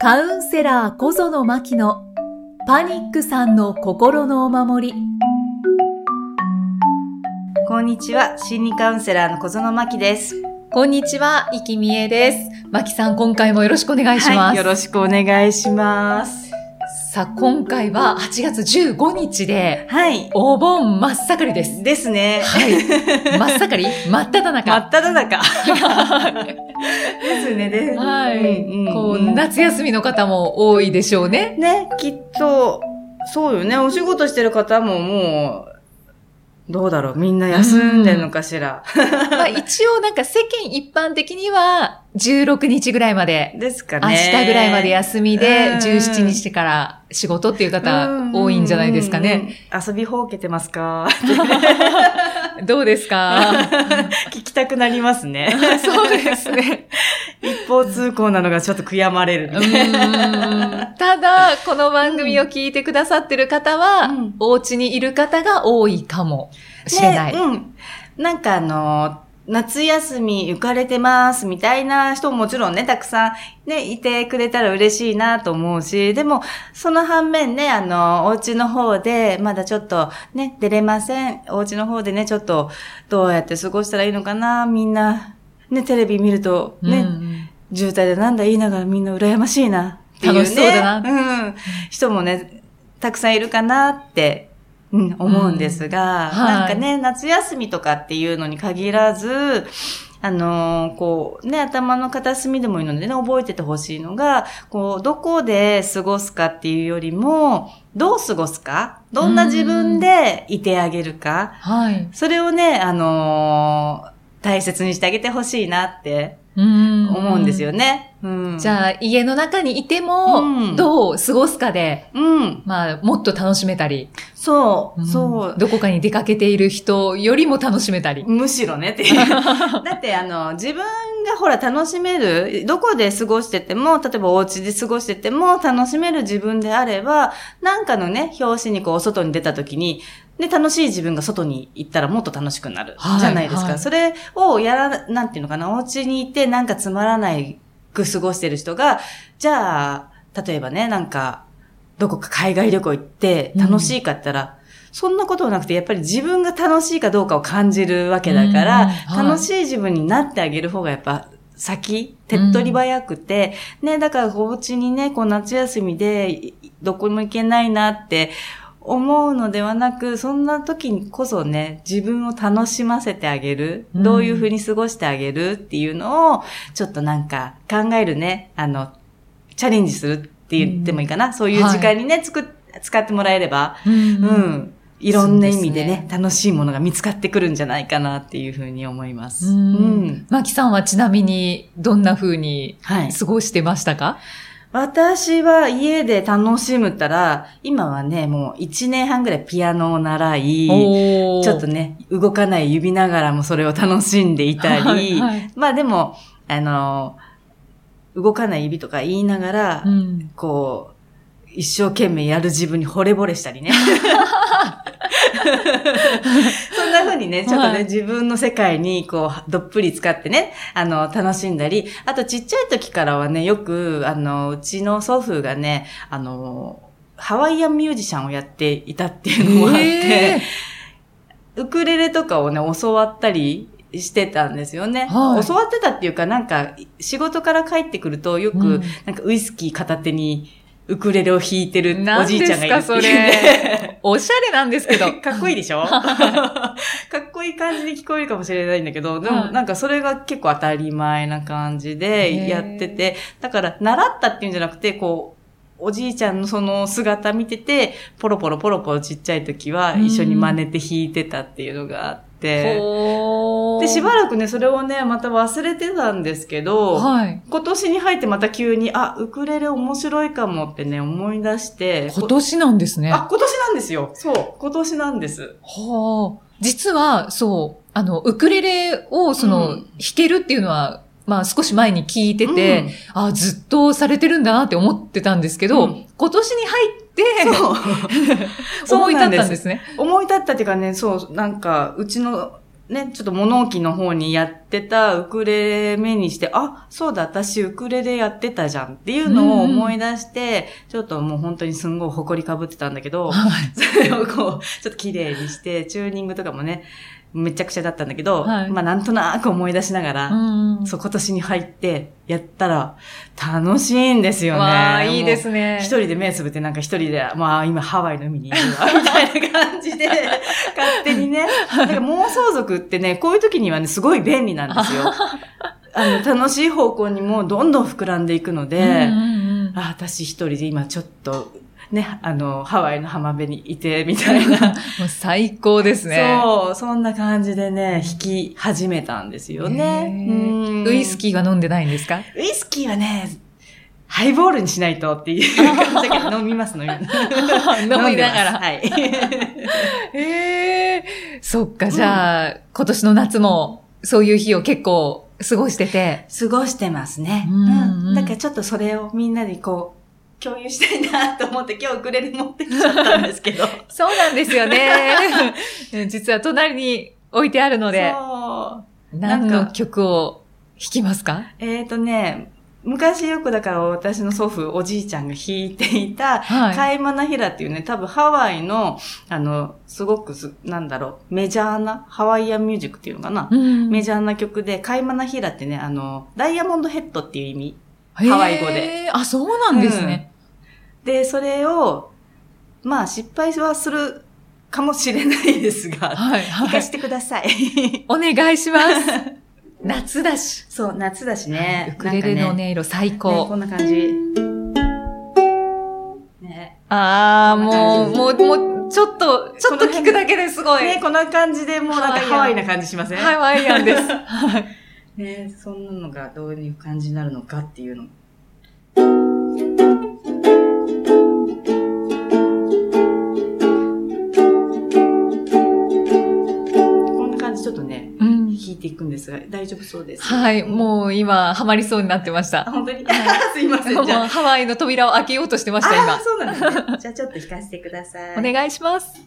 カウンセラー小園真希のパニックさんの心のお守り。こんにちは、心理カウンセラーの小園真希です。こんにちは、生きみえです。真希さん、今回もよろしくお願いします。はい、よろしくお願いします。さあ、今回は8月15日で、はい。お盆真っ盛りです。ですね。はい。真っ盛り？真っ只中。真っ只中。ですね、ではい。うんうんこう、夏休みの方も多いでしょうね。ね、きっと、そうよね、お仕事してる方ももう、どうだろう、みんな休んでるのかしら。まあ一応なんか世間一般的には16日ぐらいまで、ですか明ね。日ぐらいまで休みでうん17日から仕事っていう方多いんじゃないですかね。遊びほうけてますか？どうですか？聞きたくなりますね。そうですね。一方通行なのがちょっと悔やまれる。ただ、この番組を聞いてくださってる方は、うんお家にいる方が多いかもしれない。ねうん。なんかあの、夏休み浮かれてますみたいな人ももちろんね、たくさんね、いてくれたら嬉しいなと思うし、でも、その反面ね、あの、お家の方で、まだちょっとね、出れません。お家の方でね、ちょっと、どうやって過ごしたらいいのかな、みんな、ね、テレビ見ると、ね、うん渋滞でなんだ言いながらみんな羨ましいな。っていう、ね。楽しそうだな。うん。人もね、たくさんいるかなって、うん、思うんですが、うん。はい。なんかね、夏休みとかっていうのに限らず、あのーこう、ね、頭の片隅でもいいのでね、覚えててほしいのが、こう、どこで過ごすかっていうよりも、どう過ごすか？どんな自分でいてあげるか？はい。それをね、あのー大切にしてあげてほしいなってうん思うんですよね。うん。じゃあ、家の中にいても、うんどう過ごすかで、うん。まあ、もっと楽しめたり、そう、んそう。どこかに出かけている人よりも楽しめたり。むしろねっていう。だってあの、自分がほら楽しめる、どこで過ごしてても、例えばお家で過ごしてても楽しめる自分であれば、なんかのね、表紙にこう外に出た時に、で、楽しい自分が外に行ったらもっと楽しくなる。はいじゃないですか。はいそれをやら、なんていうのかな、お家にいてなんかつまらないく過ごしてる人が、じゃあ、例えばね、なんか、どこか海外旅行行って楽しいかったら、そんなことはなくて、やっぱり自分が楽しいかどうかを感じるわけだから、うん。はい。楽しい自分になってあげる方がやっぱ先、手っ取り早くて、ね、だからお家にね、こう夏休みでいどこにも行けないなって思うのではなく、そんな時にこそね、自分を楽しませてあげる、うんどういうふうに過ごしてあげるっていうのを、ちょっとなんか考えるね、あの、チャレンジするって言ってもいいかな。そういう時間にね、つく使ってもらえれば、うんうん。いろんな意味でそうね楽しいものが見つかってくるんじゃないかなっていうふうに思います。ううんん。マキさんはちなみにどんな風にはい。過ごしてましたか？私は家で楽しむったら、今はね、もう1年半ぐらいピアノを習い、ちょっとね、動かない指ながらもそれを楽しんでいたり、はいはいまあでも、あの、動かない指とか言いながら、うん。こう、一生懸命やる自分に惚れ惚れしたりね。そんな風にね、ちょっとね、はい自分の世界にこう、どっぷり使ってね、あの、楽しんだり、あとちっちゃい時からはね、よく、あの、うちの祖父がね、あの、ハワイアンミュージシャンをやっていたっていうのもあって、へウクレレとかをね、教わったりしてたんですよね。はい教わってたっていうか、なんか、仕事から帰ってくると、よく、うんなんかウイスキー片手に、ウクレレを弾いてるお何じいちゃんがいるっていう。ですかそれ。おしゃれなんですけど。かっこいいでしょ？かっこいい感じに聞こえるかもしれないんだけど、でもはい。なんかそれが結構当たり前な感じでやってて、だから習ったっていうんじゃなくて、こう、おじいちゃんのその姿見てて、ポロポロポロポロちっちゃい時は一緒に真似て弾いてたっていうのがあっで、しばらくね、それをね、また忘れてたんですけど、はい。今年に入ってまた急に、あ、ウクレレ面白いかもってね、思い出して、今年なんですね。あ、今年なんですよ。そう、今年なんです。はあ。実は、そう、あの、ウクレレを、その、うん弾けるっていうのは、まあ少し前に聞いてて、あずっとされてるんだなって思ってたんですけど、うん今年に入って、そう。思い立ったんですね。思い立ったっていうかね、そう、なんか、うちのね、ちょっと物置の方にやってたウクレレ目にして、あ、そうだ、私ウクレレやってたじゃんっていうのを思い出して、ちょっともう本当にすんごい埃かぶってたんだけど、はい。それをこう、ちょっと綺麗にして、チューニングとかもね、めちゃくちゃだったんだけど、はいまあなんとなく思い出しながら、うんそう、今年に入って、やったら、楽しいんですよね。わあ、いいですね。ね。一人で目つぶってなんか一人で、まあ今ハワイの海にいるわ、みたいな感じで、勝手にね。なんか妄想族ってね、こういう時にはね、すごい便利なんですよ。あの、楽しい方向にもどんどん膨らんでいくので、うんうんうんあ、私一人で今ちょっと、ね、あの、ハワイの浜辺にいて、みたいな。もう最高ですね。そう、そんな感じでね、弾き始めたんですよね。ウイスキーは飲んでないんですか？ウイスキーはね、ハイボールにしないとっていう感じだけど、飲みます、飲みます。飲みながらはい。へえ、そっか、じゃあ、今年の夏も、そういう日を結構過ごしてて。過ごしてますね。ううんん、うんだからちょっとそれをみんなでこう、共有したいなと思って今日ウクレレ持ってきちゃったんですけど。そうなんですよね。実は隣に置いてあるので、そう。何のなんか曲を弾きますか？えっ、ー、とね、昔よくだから私の祖父、おじいちゃんが弾いていた、はいカイマナヒラっていうね、多分ハワイの、あの、すごくす、なんだろう、メジャーな、ハワイアンミュージックっていうのかな。うんメジャーな曲で、カイマナヒラってね、あの、ダイヤモンドヘッドっていう意味。ハワイ語で。あ、そうなんですね。で、それを、まあ失敗はするかもしれないですが、はい、弾はい。かせてください。お願いします。夏だし。そう、夏だしね。ウクレレの音色最ね高。こんな感じ。ね。ああ、もう、もう、もう、ちょっと、ちょっと聞くだけですごい。ね、こんな感じでもうなんかハワイアンハワイな感じしません？ハワイアンです。はいね、そんなのがどういう感じになるのかっていうの。こんな感じちょっとね、うん弾いていくんですが、大丈夫そうです？はい、うんもう今、ハマりそうになってましあ、た。本当に？すいません。もうじゃあ。ハワイの扉を開けようとしてました、今。そうなんですね。じゃあちょっと弾かせてください。お願いします。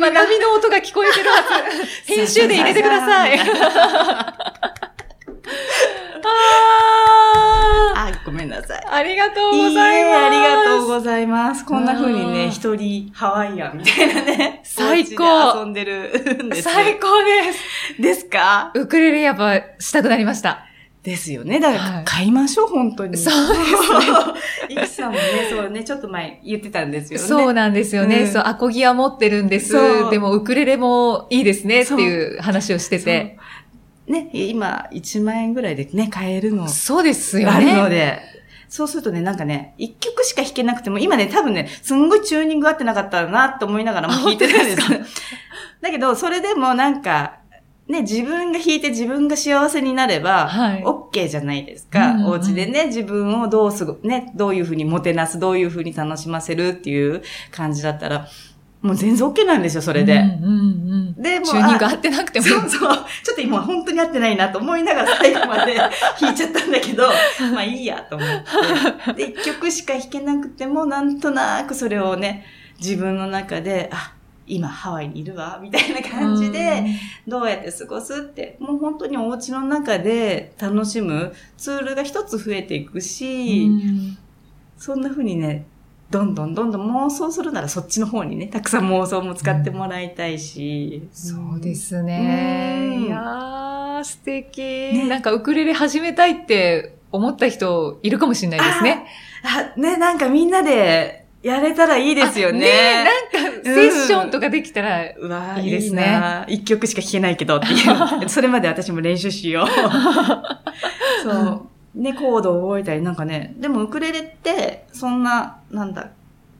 今、波の音が聞こえてるはず。編集で入れてください。ああ、ごめんなさい。ーありがとうございます。えありがとうございます。こんな風にね、うん一人ハワイアンみたいなね。最高遊んでるんです。最高です。ですか？ウクレレやっぱしたくなりました。ですよね。だから、はい買いましょう、本当に。そうですね。イキさんもね、そうね、ちょっと前言ってたんですよね。そうなんですよね。うんそう、アコギは持ってるんですでも、ウクレレもいいですねっていう話をしてて。ね、今、1万円ぐらいでね、買えるのそうですよがあるのね。で。そうするとね、なんかね、一曲しか弾けなくても、今ね、多分ね、すんごいチューニング合ってなかったなって思いながらも弾いてたんですだけど、それでもなんか、ね、自分が弾いて自分が幸せになれば、はい OK じゃないですか。うんうんうんお家でね、自分をどうすご、ね、どういうふうにもてなす、どういうふうに楽しませるっていう感じだったら、もう全然 OK なんですよ、それで。うんうんうん。で、もうチューニング合あってなくても。そうそう。ちょっと今本当に合ってないなと思いながら最後まで 弾いちゃったんだけど、まあいいやと思って。で、一曲しか弾けなくても、なんとなくそれをね、自分の中で、あ、今ハワイにいるわ、みたいな感じで、どうやって過ごすって、もう本当にお家の中で楽しむツールが一つ増えていくうし、ん、そんな風にね、どんどんどんどん妄想するならそっちの方にね、たくさん妄想も使ってもらいたいし。そうですね。うんいやー、素敵、なんかウクレレ始めたいって思った人いるかもしれないですね。あ、ね、なんかみんなでやれたらいいですよね。あねなんかセッションとかできたら、うわいいですね一曲しか弾けないけどっていう。それまで私も練習しよう。そう。ね、コードを覚えたり、なんかね、でもウクレレって、そんな、なんだ、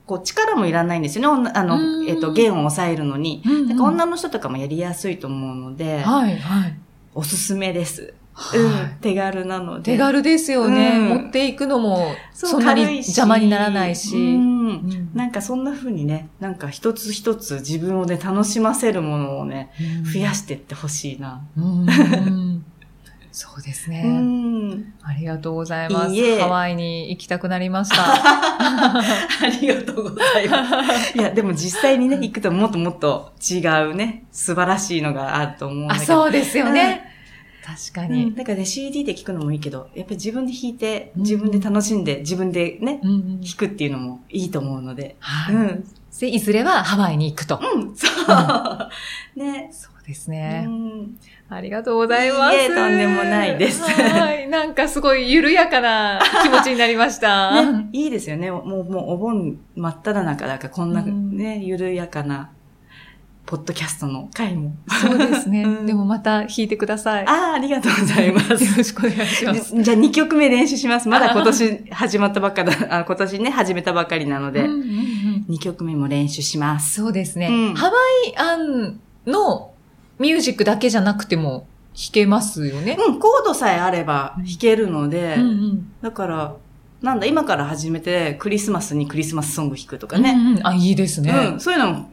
こう力もいらないんですよね。女あうんの、えっ、と、弦を抑えるのに。うんうんなんか女の人とかもやりやすいと思うので、はい、はい。おすすめです。はいうん、手軽なので。手軽ですよね、うん持っていくのも、そんなに邪魔にならないし。うんうんなんかそんな風にね、なんか一つ一つ自分をね、楽しませるものをね、増やしていってほしいな。うんうんそうですね、うん。ありがとうございます。いいえハワイに行きたくなりました。ありがとうございます。いや、でも実際にね、行くともっともっと違うね、素晴らしいのがあると思うんだあ、けど。そうですよね。確かうん。に。だからね、CD で聴くのもいいけど、やっぱり自分で弾いて、うん自分で楽しんで、自分でね、弾くっていうのもいいと思うので。はい、うん。でいずれはハワイに行くと。うん、そう。ね。そうですうね、ん。ありがとうございます。いいえとんでもないですはい。なんかすごい緩やかな気持ちになりました。ね、いいですよね。もう、もうお盆真っ只中だから、こんなうんね、緩やかな、ポッドキャストの回も。そうですね。うんでもまた弾いてください。ああ、ありがとうございます。よろしくお願いします。でじゃあ2曲目練習します。まだ今年始まったばっかだ、あ今年ね、始めたばかりなので、うんうんうん2曲目も練習します。そうですね。うんハワイアンのミュージックだけじゃなくても弾けますよね。うん、コードさえあれば弾けるので、うんうんだから、なんだ、今から始めて、クリスマスにクリスマスソング弾くとかね。うんうんあ、いいですね。うん、そういうのも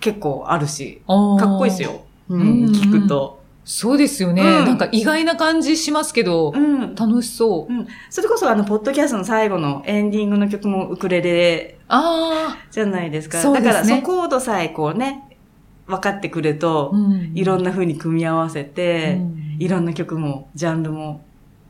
結構あるし、かかっこいいです。よ。ううんん、聞くと。そうですよね、うんなんか意外な感じしますけど、うん。楽しそう。うん。それこそあの、ポッドキャストの最後のエンディングの曲もウクレレあじゃないですか。そうですねだから、そのコードさえこうね、分かってくるとあ、、うんいろんな風に組み合わせて、うんいろんな曲も、ジャンルも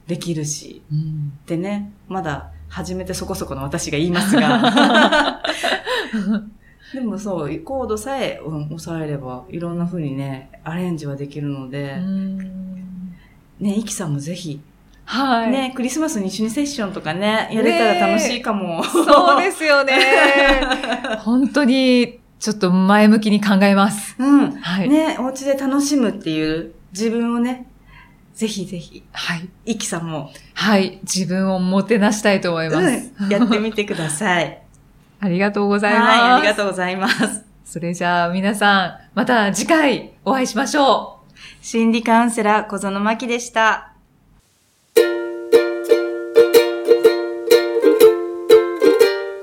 できるし。うんでね、まだ始めてそこそこの私が言いますが。でもそう、コードさえ、うん、押さえれば、いろんな風にね、アレンジはできるので、うんね、イキさんもぜひ、はい。ね、クリスマスに一緒にセッションとかね、やれたら楽しいかも。そうですよね。本当に、ちょっと前向きに考えます。うん。はい。ね、お家で楽しむっていう自分をね、ぜひぜひ、はい。イキさんも、はい。自分をもてなしたいと思います。うん、やってみてください。ありがとうございます。はい、ありがとうございます。それじゃあ皆さん、また次回お会いしましょう。心理カウンセラー小園真希でした。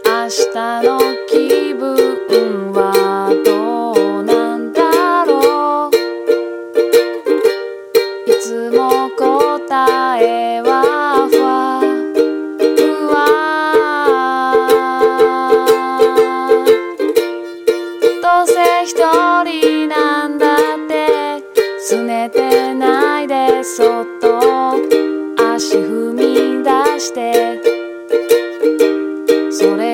明日の気分はそ